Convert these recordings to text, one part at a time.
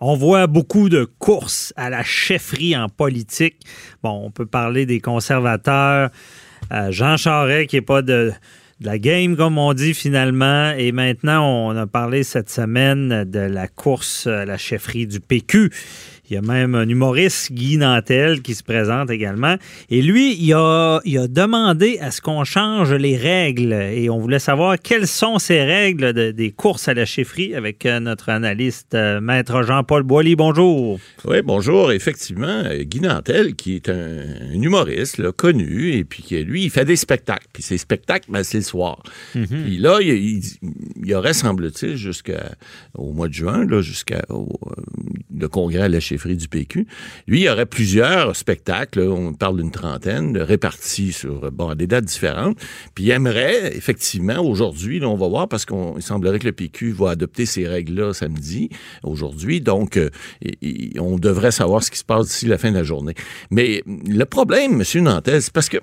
On voit beaucoup de courses à la chefferie en politique. Bon, on peut parler des conservateurs. Euh, Jean Charest, qui n'est pas de, de la game, comme on dit finalement. Et maintenant, on a parlé cette semaine de la course à la chefferie du PQ. Il y a même un humoriste, Guy Nantel, qui se présente également. Et lui, il a, il a demandé à ce qu'on change les règles. Et on voulait savoir quelles sont ces règles de- des courses à la chefferie avec euh, notre analyste, euh, Maître Jean-Paul Boilly. Bonjour. Oui, bonjour. Effectivement, euh, Guy Nantel, qui est un, un humoriste là, connu, et puis qui, lui, il fait des spectacles. Puis ces spectacles, ben, c'est le soir. Puis là, il, il, aurait, semble-t-il, jusqu'au mois de juin, jusqu'au le congrès à la chefferie du PQ, lui, il y aurait plusieurs spectacles, on parle d'une trentaine, répartis sur bon, des dates différentes. Puis il aimerait, effectivement, aujourd'hui, on va voir, parce qu'il semblerait que le PQ va adopter ces règles-là samedi, aujourd'hui. Donc, euh, on devrait savoir ce qui se passe d'ici la fin de la journée. Mais le problème, M. Nantel, c'est parce que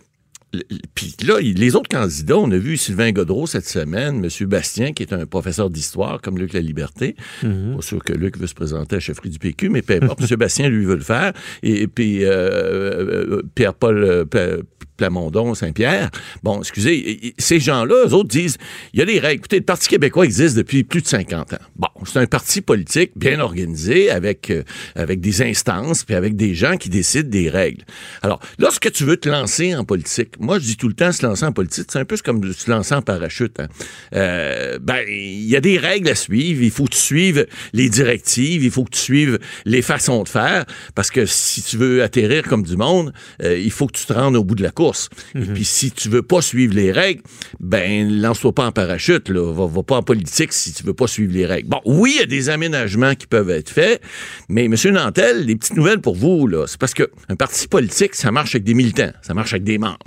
Puis là, les autres candidats, on a vu Sylvain Godreau cette semaine, M. Bastien, qui est un professeur d'histoire comme Luc La Liberté. Pas sûr que Luc veut se présenter à la chefferie du PQ, mais peu importe, M. Bastien, lui, veut le faire. Et, et puis euh, euh, Pierre-Paul euh, Pla- Plamondon, Saint-Pierre. Bon, excusez, ces gens-là, eux autres disent, il y a des règles. Écoutez, le Parti québécois existe depuis plus de 50 ans. Bon, c'est un parti politique bien organisé, avec, euh, avec des instances, puis avec des gens qui décident des règles. Alors, lorsque tu veux te lancer en politique, moi, je dis tout le temps, se lancer en politique, c'est un peu comme se lancer en parachute. hein. Euh, ben, il y a des règles à suivre. Il faut que tu suives les directives. Il faut que tu suives les façons de faire. Parce que si tu veux atterrir comme du monde, euh, il faut que tu te rendes au bout de la course. Et puis, si tu veux pas suivre les règles, ben, lance-toi pas en parachute. Là. Va, va pas en politique si tu veux pas suivre les règles. Bon, oui, il y a des aménagements qui peuvent être faits. Mais, M. Nantel, les petites nouvelles pour vous, là, c'est parce que un parti politique, ça marche avec des militants. Ça marche avec des membres.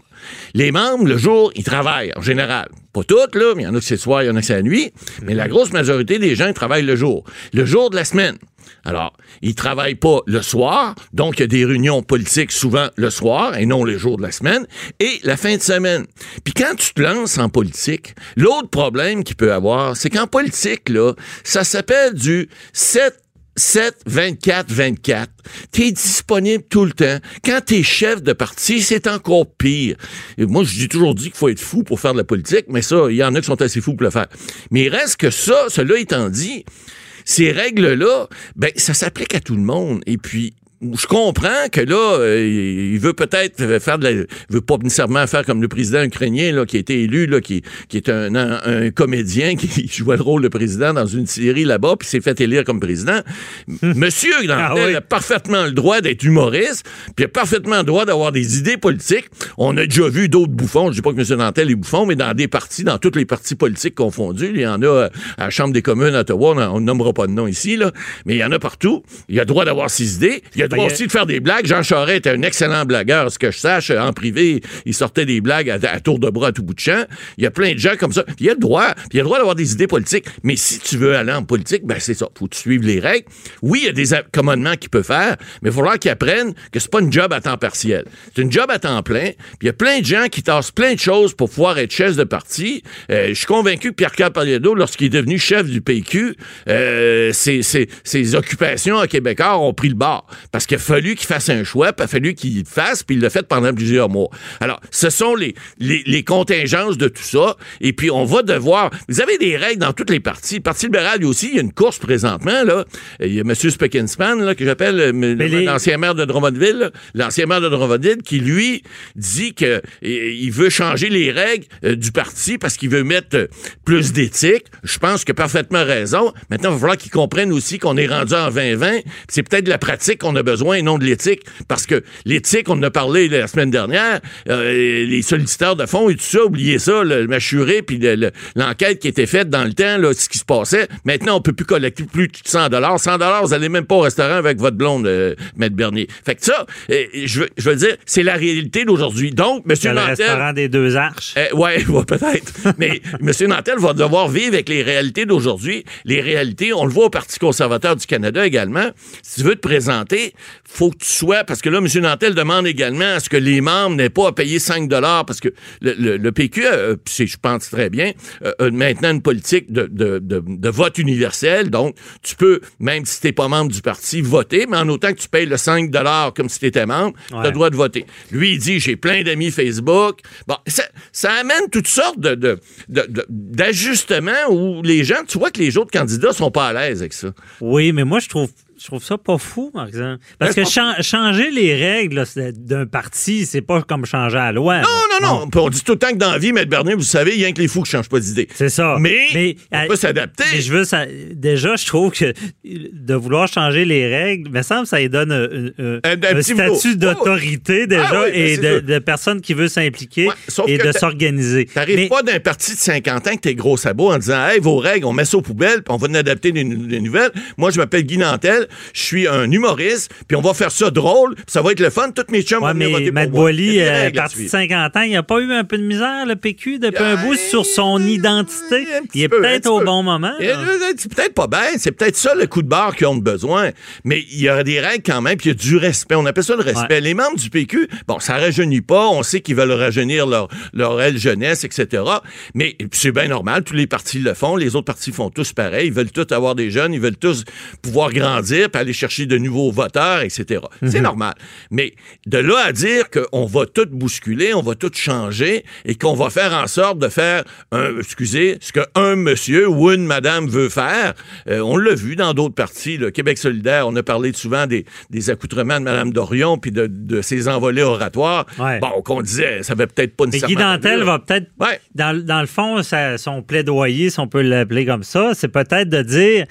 Les membres, le jour, ils travaillent, en général. Pas toutes, là, mais il y en a que c'est le soir, il y en a que c'est la nuit. Mais la grosse majorité des gens, travaillent le jour. Le jour de la semaine. Alors, ils travaillent pas le soir, donc il y a des réunions politiques souvent le soir et non le jour de la semaine, et la fin de semaine. Puis quand tu te lances en politique, l'autre problème qu'il peut avoir, c'est qu'en politique, là, ça s'appelle du 7 7, 24, 24. T'es disponible tout le temps. Quand t'es chef de parti, c'est encore pire. Et moi, j'ai toujours dit qu'il faut être fou pour faire de la politique, mais ça, il y en a qui sont assez fous pour le faire. Mais il reste que ça, cela étant dit, ces règles-là, ben, ça s'applique à tout le monde. Et puis, je comprends que là, euh, il veut peut-être faire de la, il veut pas nécessairement faire comme le président ukrainien là, qui a été élu, là, qui, qui est un, un, un comédien qui jouait le rôle de président dans une série là-bas, puis s'est fait élire comme président. Monsieur Nantel Ah oui. a parfaitement le droit d'être humoriste, puis a parfaitement le droit d'avoir des idées politiques. On a déjà vu d'autres bouffons. Je dis pas que M. Nantel est bouffon, mais dans des partis, dans tous les partis politiques confondus, il y en a euh, à la Chambre des communes à Ottawa, on ne nommera pas de nom ici, là, mais il y en a partout. Il a le droit d'avoir ses idées. Il a le droit Ben, aussi de faire des blagues. Jean Charest était un excellent blagueur, ce que je sache. En privé, il sortait des blagues à, à tour de bras à tout bout de champ. Il y a plein de gens comme ça. Puis il a le droit, puis il a le droit d'avoir des idées politiques. Mais si tu veux aller en politique, ben c'est ça. Faut que tu suives les règles. Oui, il y a des accommodements qu'il peut faire, mais il va falloir qu'il apprenne que c'est pas une job à temps partiel. C'est une job à temps plein. Puis il y a plein de gens qui tassent plein de choses pour pouvoir être chef de parti. Euh, je suis convaincu que Pierre-Carl Pariado, lorsqu'il est devenu chef du PQ, euh, ses, ses- ses occupations à Québécois ont pris le bord. Parce qu'il a fallu qu'il fasse un choix, puis il a fallu qu'il le fasse, puis il l'a fait pendant plusieurs mois. Alors, ce sont les, les, les contingences de tout ça. Et puis, on va devoir... Vous avez des règles dans toutes les partis. Le Parti libéral, lui aussi, il y a une course présentement. Là. Il y a M. Speckenspan, là, que j'appelle euh, les- l'ancien maire de Drummondville, l'ancien maire de Drummondville, qui, lui, dit que il veut changer les règles euh, du parti parce qu'il veut mettre euh, plus d'éthique. Je pense qu'il a parfaitement raison. Maintenant, il va falloir qu'il comprenne aussi qu'on est rendu en 2020. C'est peut-être la pratique qu'on a besoin et non de l'éthique. Parce que l'éthique, on en a parlé la semaine dernière, euh, les solliciteurs de fonds et tout ça, oubliez ça, le mâchuré, puis le- le- l'enquête qui était faite dans le temps, là, ce qui se passait. Maintenant, on peut plus collecter plus de 100 dollars. 100 dollars, vous allez même pas au restaurant avec votre blonde, euh, Maître Bernier. Fait que ça, euh, je veux, je veux dire, c'est la réalité d'aujourd'hui. Donc, C'est M. le Nantel... restaurant des deux arches. Euh, ouais, ouais, peut-être. Mais M. Nantel va devoir vivre avec les réalités d'aujourd'hui. Les réalités, on le voit au Parti conservateur du Canada également. Si tu veux te présenter, faut que tu sois, parce que là, M. Nantel demande également à ce que les membres n'aient pas à payer 5 dollars, parce que le, PQ, euh, je pense très bien, euh, maintenant une politique de, de, de, vote universel, donc tu peux, même si tu n'es pas membre du parti, voter, mais en autant que tu payes le 5 dollars comme si tu étais membre, tu as le droit de voter. Lui, il dit, j'ai plein d'amis Facebook. Bon, ça, ça amène toutes sortes de, d'ajustements où les gens, tu vois que les autres candidats sont pas à l'aise avec ça. Oui, mais moi, je trouve je trouve ça pas fou, par exemple. Parce que changer les règles d'un parti, c'est pas comme changer la loi. Non, non, non. On dit tout le temps que dans la vie, M. Bernier, vous savez, il y a que les fous qui changent pas d'idée. C'est ça. Mais, on peut s'adapter. Je veux ça, déjà, je trouve que de vouloir changer les règles, me semble ça lui donne un, statut d'autorité déjà ah et ben, de, personne qui veut s'impliquer et de s'organiser. T'arrives pas d'un parti de 50 ans que t'es gros sabot en disant Hey, vos règles, on met ça aux poubelles, puis on va en adapter des, nouvelles. Moi, je m'appelle Guy Nantel je suis un humoriste, puis on va faire ça drôle, puis ça va être le fun. Toutes mes chums ouais, vont venir voter Matt Boily, euh, parti de 50 ans, il n'y a pas eu un peu de misère, le PQ, depuis un bout sur son identité? Il est peut-être au bon moment. C'est peut-être pas bien. C'est peut-être ça le coup de barre qu'ils ont besoin. Mais il y a des règles quand même, puis il y a du respect. On appelle ça le respect. Les membres du PQ, bon, ça rajeunit pas. On sait qu'ils veulent rajeunir leur, leur aile jeunesse, etc. Mais c'est bien normal. Tous les partis le font. Les autres partis font tous pareil. Ils veulent tous avoir des jeunes. Ils veulent tous pouvoir grandir, puis aller chercher de nouveaux voteurs, etc. C'est mhm. normal. Mais de là à dire qu'on va tout bousculer, on va tout changer et qu'on va faire en sorte de faire, un, excusez, ce qu'un monsieur ou une madame veut faire, euh, on l'a vu dans d'autres partis. Le Québec solidaire, on a parlé souvent des, des accoutrements de Mme Dorion puis de, de ses envolées oratoires. Bon, qu'on disait, ça va peut-être pas nécessairement... Mais Guy Dantel va peut-être... Dans, dans, le fond, son plaidoyer, si on peut l'appeler comme ça, c'est peut-être de dire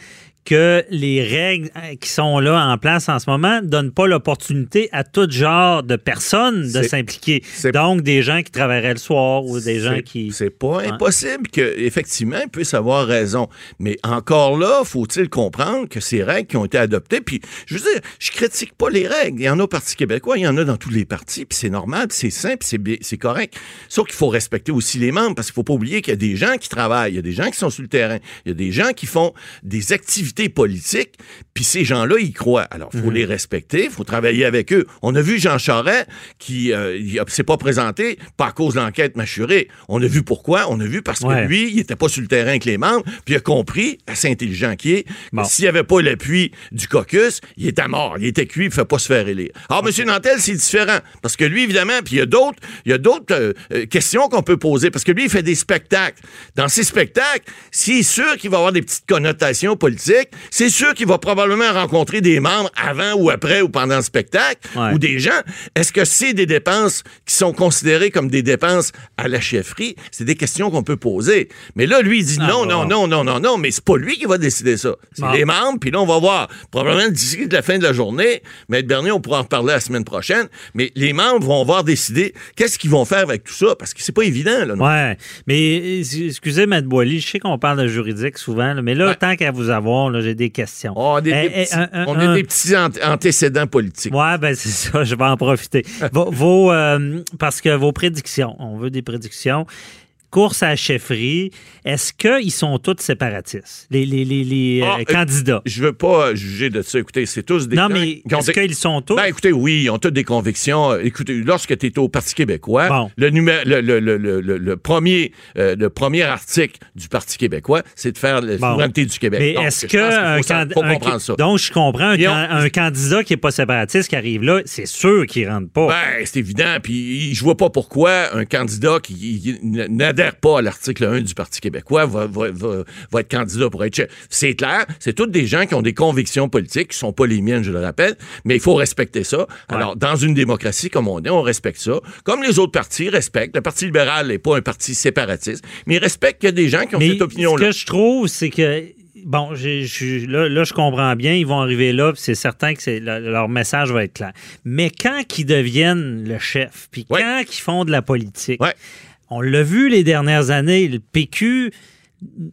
que les règles euh, qui sont là en place en ce moment ne donnent pas l'opportunité à tout genre de personnes de s'impliquer. Donc, des gens qui travailleraient le soir ou des gens qui... C'est pas impossible qu'effectivement, ils puissent avoir raison. Mais encore là, faut-il comprendre que ces règles qui ont été adoptées, puis je veux dire, je critique pas les règles. Il y en a au Parti québécois, il y en a dans tous les partis, puis c'est normal, c'est simple, c'est correct. Sauf qu'il faut respecter aussi les membres, parce qu'il faut pas oublier qu'il y a des gens qui travaillent, il y a des gens qui sont sur le terrain, il y a des gens qui font des activités politique, puis ces gens-là, ils croient. Alors, il faut mhm. les respecter, il faut travailler avec eux. On a vu Jean Charest qui euh, s'est pas présenté, pas à cause de l'enquête mâchurée. On a vu pourquoi. On a vu parce que lui, il était pas sur le terrain avec les membres, puis il a compris, assez intelligent qu'il est, s'il n'y avait pas l'appui du caucus, il était mort, il était cuit, il ne fait pas se faire élire. Alors, M. Nantel, c'est différent, parce que lui, évidemment, puis il y a d'autres, il y a d'autres euh, euh, questions qu'on peut poser, parce que lui, il fait des spectacles. Dans ces spectacles, s'il est sûr qu'il va avoir des petites connotations politiques, c'est sûr qu'il va probablement rencontrer des membres avant ou après ou pendant le spectacle ou des gens. Est-ce que c'est des dépenses qui sont considérées comme des dépenses à la chefferie? C'est des questions qu'on peut poser. Mais là, lui, il dit ah, non, non, non, non, non, non, mais c'est pas lui qui va décider ça. C'est les membres, puis là, on va voir. Probablement d'ici la fin de la journée, Maître Bernier, on pourra en reparler la semaine prochaine, mais les membres vont voir décider qu'est-ce qu'ils vont faire avec tout ça, parce que c'est pas évident. Là, Ouais, mais excusez, Maître Boily, je sais qu'on parle de juridique souvent, mais là, tant qu'à vous avoir, j'ai des questions. Oh, on, a des petits antécédents politiques. Oui, ben c'est ça, je vais en profiter. vos, euh, parce que vos prédictions, on veut des prédictions course à la chefferie, est-ce qu'ils sont tous séparatistes, les, les, les, euh, ah, candidats? Je veux pas juger de ça. Écoutez, c'est tous des. Non, mais est-ce qu'ils sont tous? Ben, écoutez, oui, ils ont toutes des convictions. Écoutez, lorsque tu es au Parti québécois, le, le, le, premier, euh, le premier article du Parti québécois, c'est de faire la souveraineté du Québec. Mais est-ce que. ça. Donc, je comprends, un, candidat qui n'est pas séparatiste qui arrive là, c'est sûr qu'il ne rentre pas. Ben, c'est évident. Puis, je vois pas pourquoi un candidat qui n'adhère pas à l'article 1 du Parti québécois va, être candidat pour être chef. C'est clair, c'est tous des gens qui ont des convictions politiques, qui sont pas les miennes, je le rappelle, mais il faut respecter ça. Alors, dans une démocratie comme on est, on respecte ça. Comme les autres partis respectent. Le Parti libéral n'est pas un parti séparatiste, mais il respecte qu'il y a des gens qui ont cette opinion-là. Ce que je trouve, c'est que bon, là, là, je comprends bien, ils vont arriver là, c'est certain que leur message va être clair. Mais quand ils deviennent le chef, puis quand ils font de la politique, on l'a vu les dernières années, le PQ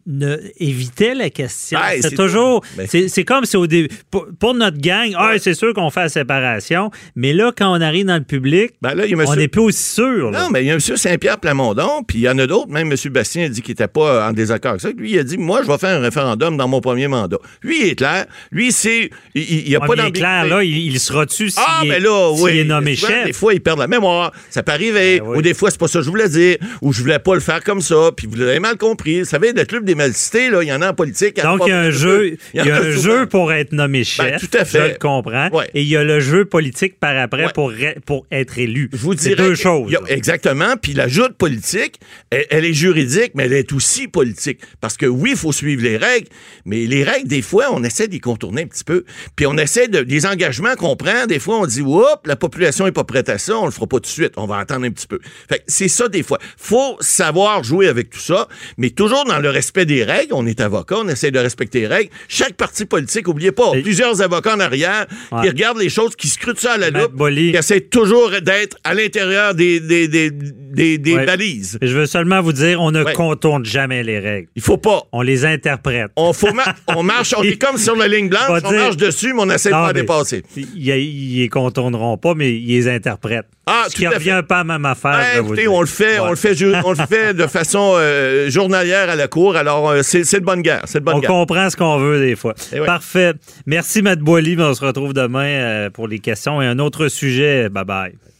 ne évitait la question. Ouais, c'est toujours. Ben- C'est comme si au début. Pour, pour notre gang, ah, c'est sûr qu'on fait la séparation. Mais là, quand on arrive dans le public, Ben là, il on n'est plus aussi sûr. là. Non, mais il y a M. Saint-Pierre Plamondon, puis il y en a d'autres, même M. Bastien a dit qu'il n'était pas en désaccord avec ça. Lui, il a dit Moi, je vais faire un référendum dans mon premier mandat. Lui, il est clair. Lui, c'est. Il n'y a Ouais, pas mais il est d'ambiguïté. clair, là, il, il sera-tu s'il Ah, est, mais là, s'il oui. est nommé Souvent, chef? Des fois, ils perdent la mémoire. Ça peut arriver. Ben oui. Ou des fois, c'est pas ça que je voulais dire. Ou je voulais pas le faire comme ça. Puis vous l'avez mal compris. Vous savez, le club des mal cités, là, il y en a en politique. Donc, il y a un jeu, il y a un souvent. jeu pour être nommé chef. Ben, tout à fait. Je le comprends. Ouais. Et il y a le jeu politique par après Ouais. pour, pour être élu. Je vous dirais. deux choses. a- exactement. Puis la joute politique, elle, elle est juridique, mais elle est aussi politique. Parce que oui, il faut suivre les règles, mais les règles, des fois, on essaie d'y contourner un petit peu. Puis on essaie de. Les engagements qu'on prend, des fois, on dit, oups, la population est pas prête à ça, on le fera pas tout de suite. On va attendre un petit peu. Fait c'est ça, des fois. faut savoir jouer avec tout ça, mais toujours dans le respect des règles. On est avocat, on essaie de respecter les règles. Chaque parti politique, oubliez pas, Et- plusieurs avocats en arrière Ouais. qui regardent les choses, qui scrutent ça à la Matt loupe, Bolly. qui essaient toujours d'être à l'intérieur des, des, des, des, des Ouais. balises. Et Je veux seulement vous dire, on ne Ouais. contourne jamais les règles. Il faut pas. On les interprète. On, faut ma- on marche, on est comme sur la ligne blanche, on dire- marche dessus, mais on essaie de Non, pas mais dépasser. Ils, les contourneront pas, mais ils les interprètent. Ah, Ce tout qui fait. revient pas à même affaire. Je vais vous écoutez, on le fait, on le fait, on le fait de façon euh, journalière à la Alors, euh, c'est de bonne guerre, c'est de bonne On guerre. comprend ce qu'on veut des fois. Eh ouais. Parfait. Merci, Matt Boily. On se retrouve demain euh, pour les questions et un autre sujet. Bye bye.